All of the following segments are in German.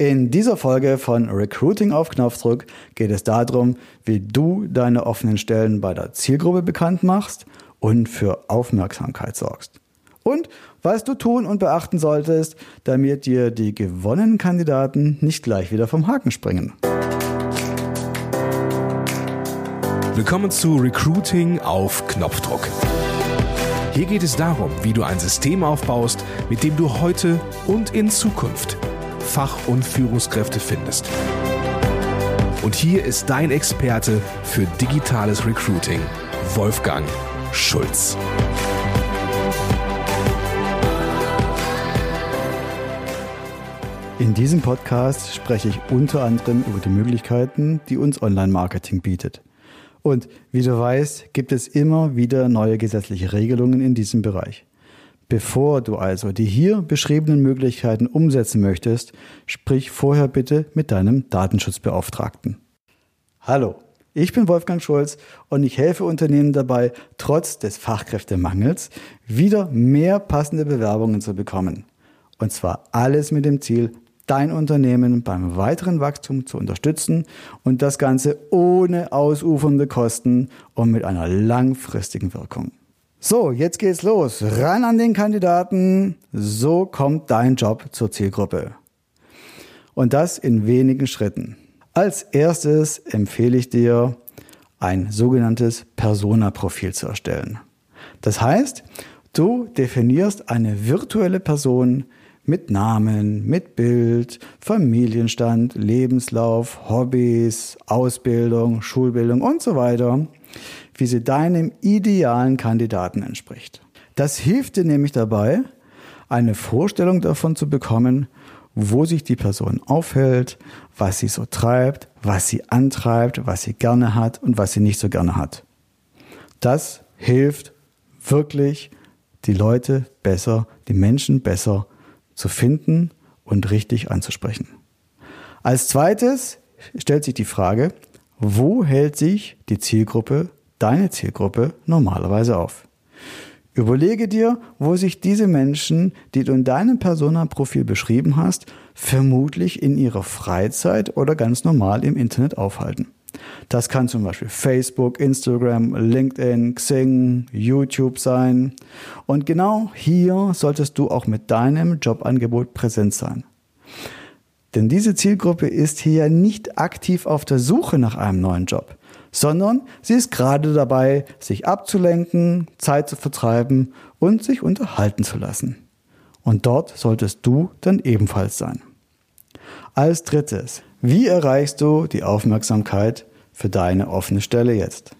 In dieser Folge von Recruiting auf Knopfdruck geht es darum, wie du deine offenen Stellen bei der Zielgruppe bekannt machst und für Aufmerksamkeit sorgst. Und was du tun und beachten solltest, damit dir die gewonnenen Kandidaten nicht gleich wieder vom Haken springen. Willkommen zu Recruiting auf Knopfdruck. Hier geht es darum, wie du ein System aufbaust, mit dem du heute und in Zukunft Fach- und Führungskräfte findest. Und hier ist dein Experte für digitales Recruiting, Wolfgang Schulz. In diesem Podcast spreche ich unter anderem über die Möglichkeiten, die uns Online-Marketing bietet. Und wie du weißt, gibt es immer wieder neue gesetzliche Regelungen in diesem Bereich. Bevor du also die hier beschriebenen Möglichkeiten umsetzen möchtest, sprich vorher bitte mit deinem Datenschutzbeauftragten. Hallo, ich bin Wolfgang Schulz und ich helfe Unternehmen dabei, trotz des Fachkräftemangels wieder mehr passende Bewerbungen zu bekommen. Und zwar alles mit dem Ziel, dein Unternehmen beim weiteren Wachstum zu unterstützen und das Ganze ohne ausufernde Kosten und mit einer langfristigen Wirkung. So, jetzt geht's los. Ran an den Kandidaten. So kommt dein Job zur Zielgruppe. Und das in wenigen Schritten. Als erstes empfehle ich dir, ein sogenanntes Persona-Profil zu erstellen. Das heißt, du definierst eine virtuelle Person mit Namen, mit Bild, Familienstand, Lebenslauf, Hobbys, Ausbildung, Schulbildung und so weiter wie sie deinem idealen Kandidaten entspricht. Das hilft dir nämlich dabei, eine Vorstellung davon zu bekommen, wo sich die Person aufhält, was sie so treibt, was sie antreibt, was sie gerne hat und was sie nicht so gerne hat. Das hilft wirklich, die Leute besser, die Menschen besser zu finden und richtig anzusprechen. Als zweites stellt sich die Frage, wo hält sich die Zielgruppe deine Zielgruppe normalerweise auf. Überlege dir, wo sich diese Menschen, die du in deinem Persona-Profil beschrieben hast, vermutlich in ihrer Freizeit oder ganz normal im Internet aufhalten. Das kann zum Beispiel Facebook, Instagram, LinkedIn, Xing, YouTube sein. Und genau hier solltest du auch mit deinem Jobangebot präsent sein. Denn diese Zielgruppe ist hier nicht aktiv auf der Suche nach einem neuen Job sondern sie ist gerade dabei, sich abzulenken, Zeit zu vertreiben und sich unterhalten zu lassen. Und dort solltest du dann ebenfalls sein. Als drittes, wie erreichst du die Aufmerksamkeit für deine offene Stelle jetzt?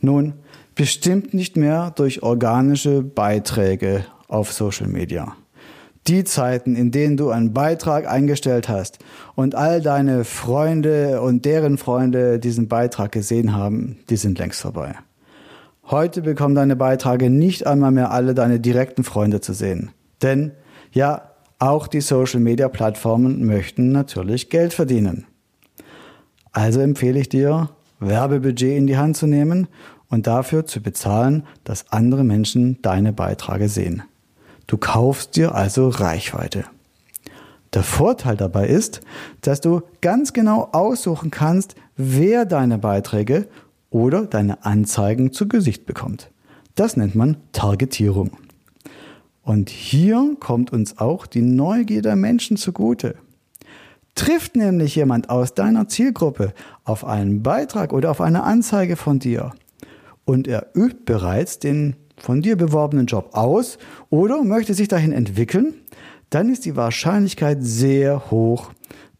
Nun, bestimmt nicht mehr durch organische Beiträge auf Social Media. Die Zeiten, in denen du einen Beitrag eingestellt hast und all deine Freunde und deren Freunde diesen Beitrag gesehen haben, die sind längst vorbei. Heute bekommen deine Beiträge nicht einmal mehr alle deine direkten Freunde zu sehen. Denn ja, auch die Social-Media-Plattformen möchten natürlich Geld verdienen. Also empfehle ich dir, Werbebudget in die Hand zu nehmen und dafür zu bezahlen, dass andere Menschen deine Beiträge sehen. Du kaufst dir also Reichweite. Der Vorteil dabei ist, dass du ganz genau aussuchen kannst, wer deine Beiträge oder deine Anzeigen zu Gesicht bekommt. Das nennt man Targetierung. Und hier kommt uns auch die Neugier der Menschen zugute. Trifft nämlich jemand aus deiner Zielgruppe auf einen Beitrag oder auf eine Anzeige von dir und er übt bereits den von dir beworbenen Job aus oder möchte sich dahin entwickeln, dann ist die Wahrscheinlichkeit sehr hoch,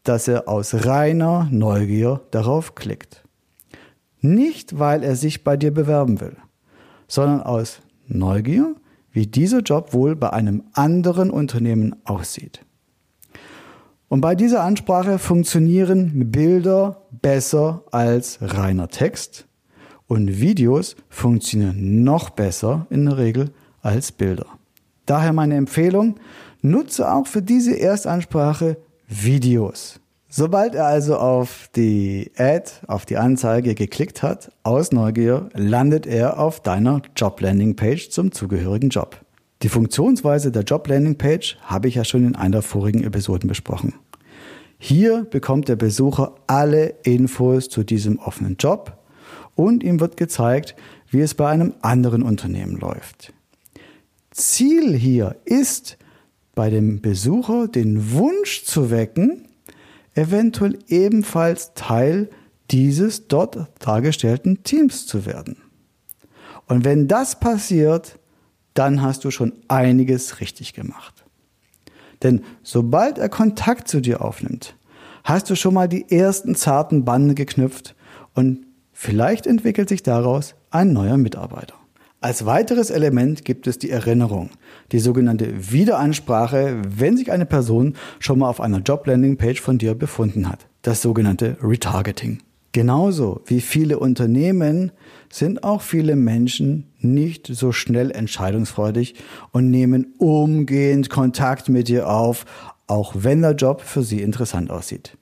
dass er aus reiner Neugier darauf klickt. Nicht, weil er sich bei dir bewerben will, sondern aus Neugier, wie dieser Job wohl bei einem anderen Unternehmen aussieht. Und bei dieser Ansprache funktionieren Bilder besser als reiner Text, und Videos funktionieren noch besser in der Regel als Bilder. Daher meine Empfehlung, nutze auch für diese Erstansprache Videos. Sobald er also auf die Ad, auf die Anzeige geklickt hat, aus Neugier, landet er auf deiner Job-Landing-Page zum zugehörigen Job. Die Funktionsweise der Job-Landing-Page habe ich ja schon in einer vorigen Episode besprochen. Hier bekommt der Besucher alle Infos zu diesem offenen Job und ihm wird gezeigt, wie es bei einem anderen Unternehmen läuft. Ziel hier ist, bei dem Besucher den Wunsch zu wecken, eventuell ebenfalls Teil dieses dort dargestellten Teams zu werden. Und wenn das passiert, dann hast du schon einiges richtig gemacht. Denn sobald er Kontakt zu dir aufnimmt, hast du schon mal die ersten zarten Bande geknüpft und vielleicht entwickelt sich daraus ein neuer Mitarbeiter. Als weiteres Element gibt es die Erinnerung, die sogenannte Wiederansprache, wenn sich eine Person schon mal auf einer Job-Landing-Page von dir befunden hat. Das sogenannte Retargeting. Genauso wie viele Unternehmen sind auch viele Menschen nicht so schnell entscheidungsfreudig und nehmen umgehend Kontakt mit dir auf, auch wenn der Job für sie interessant aussieht.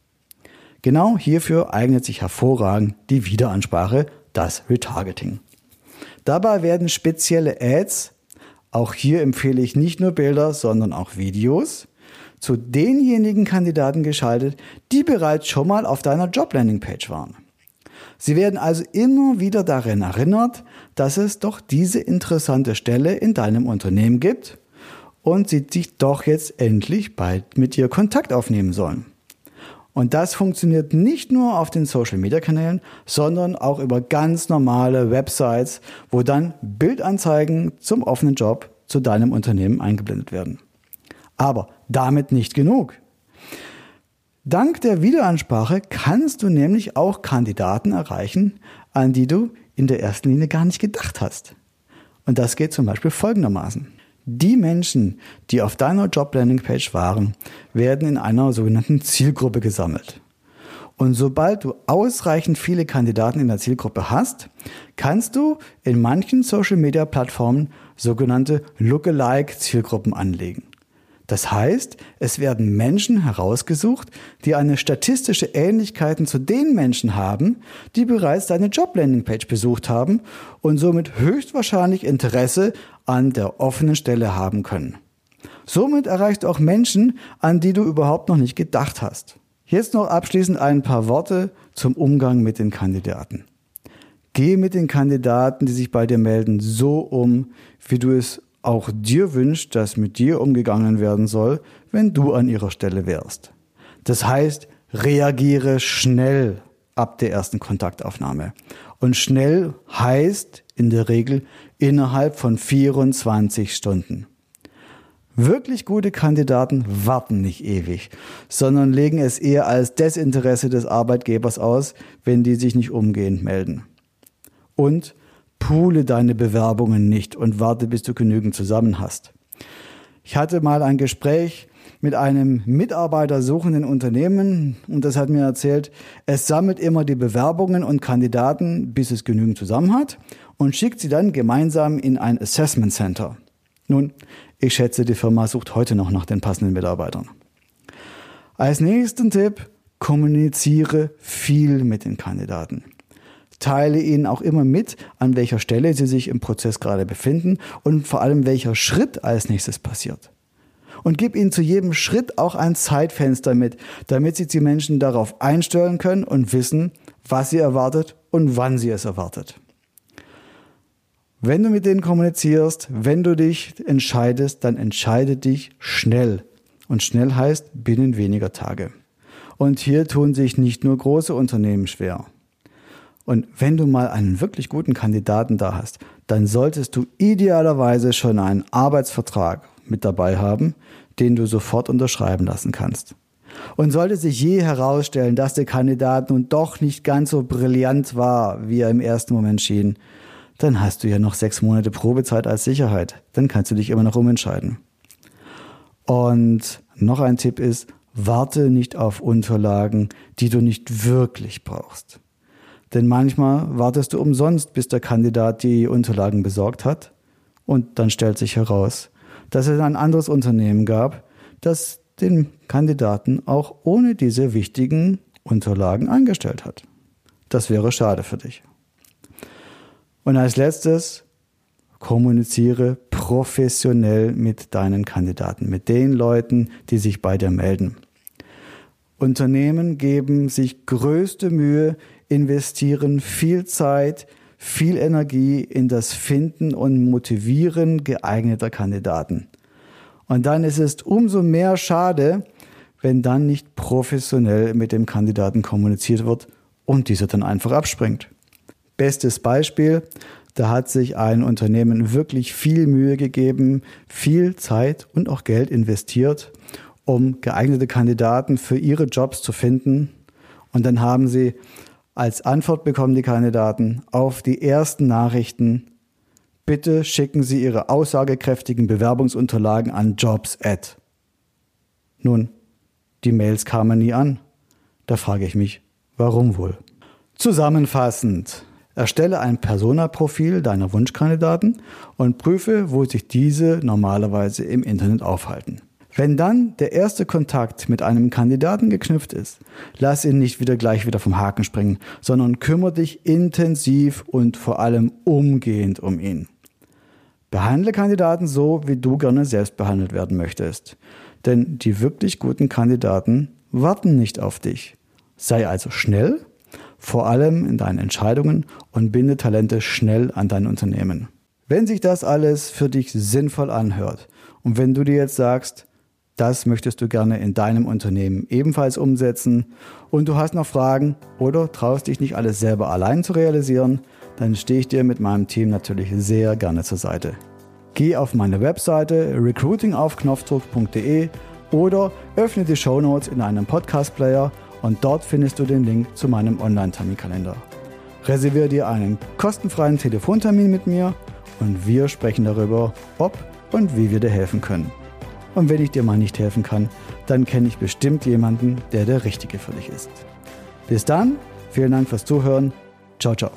Genau hierfür eignet sich hervorragend die Wiederansprache, das Retargeting. Dabei werden spezielle Ads, auch hier empfehle ich nicht nur Bilder, sondern auch Videos, zu denjenigen Kandidaten geschaltet, die bereits schon mal auf deiner Job-Landing-Page waren. Sie werden also immer wieder daran erinnert, dass es doch diese interessante Stelle in deinem Unternehmen gibt und sie sich doch jetzt endlich bald mit dir Kontakt aufnehmen sollen. Und das funktioniert nicht nur auf den Social-Media-Kanälen, sondern auch über ganz normale Websites, wo dann Bildanzeigen zum offenen Job zu deinem Unternehmen eingeblendet werden. Aber damit nicht genug. Dank der Wiederansprache kannst du nämlich auch Kandidaten erreichen, an die du in der ersten Linie gar nicht gedacht hast. Und das geht zum Beispiel folgendermaßen. Die Menschen, die auf deiner Job-Landing-Page waren, werden in einer sogenannten Zielgruppe gesammelt. Und sobald du ausreichend viele Kandidaten in der Zielgruppe hast, kannst du in manchen Social-Media-Plattformen sogenannte Lookalike-Zielgruppen anlegen. Das heißt, es werden Menschen herausgesucht, die eine statistische Ähnlichkeiten zu den Menschen haben, die bereits deine Job-Landing-Page besucht haben und somit höchstwahrscheinlich Interesse an der offenen Stelle haben können. Somit erreichst du auch Menschen, an die du überhaupt noch nicht gedacht hast. Jetzt noch abschließend ein paar Worte zum Umgang mit den Kandidaten. Gehe mit den Kandidaten, die sich bei dir melden, so um, wie du es auch dir wünscht, dass mit dir umgegangen werden soll, wenn du an ihrer Stelle wärst. Das heißt, reagiere schnell ab der ersten Kontaktaufnahme. Und schnell heißt in der Regel innerhalb von 24 Stunden. Wirklich gute Kandidaten warten nicht ewig, sondern legen es eher als Desinteresse des Arbeitgebers aus, wenn die sich nicht umgehend melden. Und Poole deine Bewerbungen nicht und warte, bis du genügend zusammen hast. Ich hatte mal ein Gespräch mit einem mitarbeitersuchenden Unternehmen und das hat mir erzählt, es sammelt immer die Bewerbungen und Kandidaten, bis es genügend zusammen hat und schickt sie dann gemeinsam in ein Assessment Center. Nun, ich schätze, die Firma sucht heute noch nach den passenden Mitarbeitern. Als nächsten Tipp, kommuniziere viel mit den Kandidaten teile ihnen auch immer mit, an welcher Stelle sie sich im Prozess gerade befinden und vor allem welcher Schritt als nächstes passiert. Und gib ihnen zu jedem Schritt auch ein Zeitfenster mit, damit sich die Menschen darauf einstellen können und wissen, was sie erwartet und wann sie es erwartet. Wenn du mit denen kommunizierst, wenn du dich entscheidest, dann entscheide dich schnell. Und schnell heißt binnen weniger Tage. Und hier tun sich nicht nur große Unternehmen schwer. Und wenn du mal einen wirklich guten Kandidaten da hast, dann solltest du idealerweise schon einen Arbeitsvertrag mit dabei haben, den du sofort unterschreiben lassen kannst. Und sollte sich je herausstellen, dass der Kandidat nun doch nicht ganz so brillant war, wie er im ersten Moment schien, dann hast du ja noch sechs Monate Probezeit als Sicherheit. Dann kannst du dich immer noch umentscheiden. Und noch ein Tipp ist, warte nicht auf Unterlagen, die du nicht wirklich brauchst. Denn manchmal wartest du umsonst, bis der Kandidat die Unterlagen besorgt hat. Und dann stellt sich heraus, dass es ein anderes Unternehmen gab, das den Kandidaten auch ohne diese wichtigen Unterlagen eingestellt hat. Das wäre schade für dich. Und als letztes, kommuniziere professionell mit deinen Kandidaten, mit den Leuten, die sich bei dir melden. Unternehmen geben sich größte Mühe, investieren viel Zeit, viel Energie in das Finden und Motivieren geeigneter Kandidaten. Und dann ist es umso mehr schade, wenn dann nicht professionell mit dem Kandidaten kommuniziert wird und dieser dann einfach abspringt. Bestes Beispiel, da hat sich ein Unternehmen wirklich viel Mühe gegeben, viel Zeit und auch Geld investiert, um geeignete Kandidaten für ihre Jobs zu finden. Und dann haben sie als Antwort bekommen die Kandidaten auf die ersten Nachrichten, bitte schicken Sie Ihre aussagekräftigen Bewerbungsunterlagen an Jobs at. Nun, die Mails kamen nie an. Da frage ich mich, warum wohl? Zusammenfassend. Erstelle ein Persona-Profil deiner Wunschkandidaten und prüfe, wo sich diese normalerweise im Internet aufhalten. Wenn dann der erste Kontakt mit einem Kandidaten geknüpft ist, lass ihn nicht wieder gleich wieder vom Haken springen, sondern kümmere dich intensiv und vor allem umgehend um ihn. Behandle Kandidaten so, wie du gerne selbst behandelt werden möchtest. Denn die wirklich guten Kandidaten warten nicht auf dich. Sei also schnell, vor allem in deinen Entscheidungen und binde Talente schnell an dein Unternehmen. Wenn sich das alles für dich sinnvoll anhört und wenn du dir jetzt sagst, das möchtest du gerne in deinem Unternehmen ebenfalls umsetzen und du hast noch Fragen oder traust dich nicht alles selber allein zu realisieren, dann stehe ich dir mit meinem Team natürlich sehr gerne zur Seite. Geh auf meine Webseite recruitingaufknopfdruck.de oder öffne die Show Notes in einem Podcast-Player und dort findest du den Link zu meinem Online-Terminkalender. Reserviere dir einen kostenfreien Telefontermin mit mir und wir sprechen darüber, ob und wie wir dir helfen können. Und wenn ich dir mal nicht helfen kann, dann kenne ich bestimmt jemanden, der der Richtige für dich ist. Bis dann, vielen Dank fürs Zuhören. Ciao, ciao.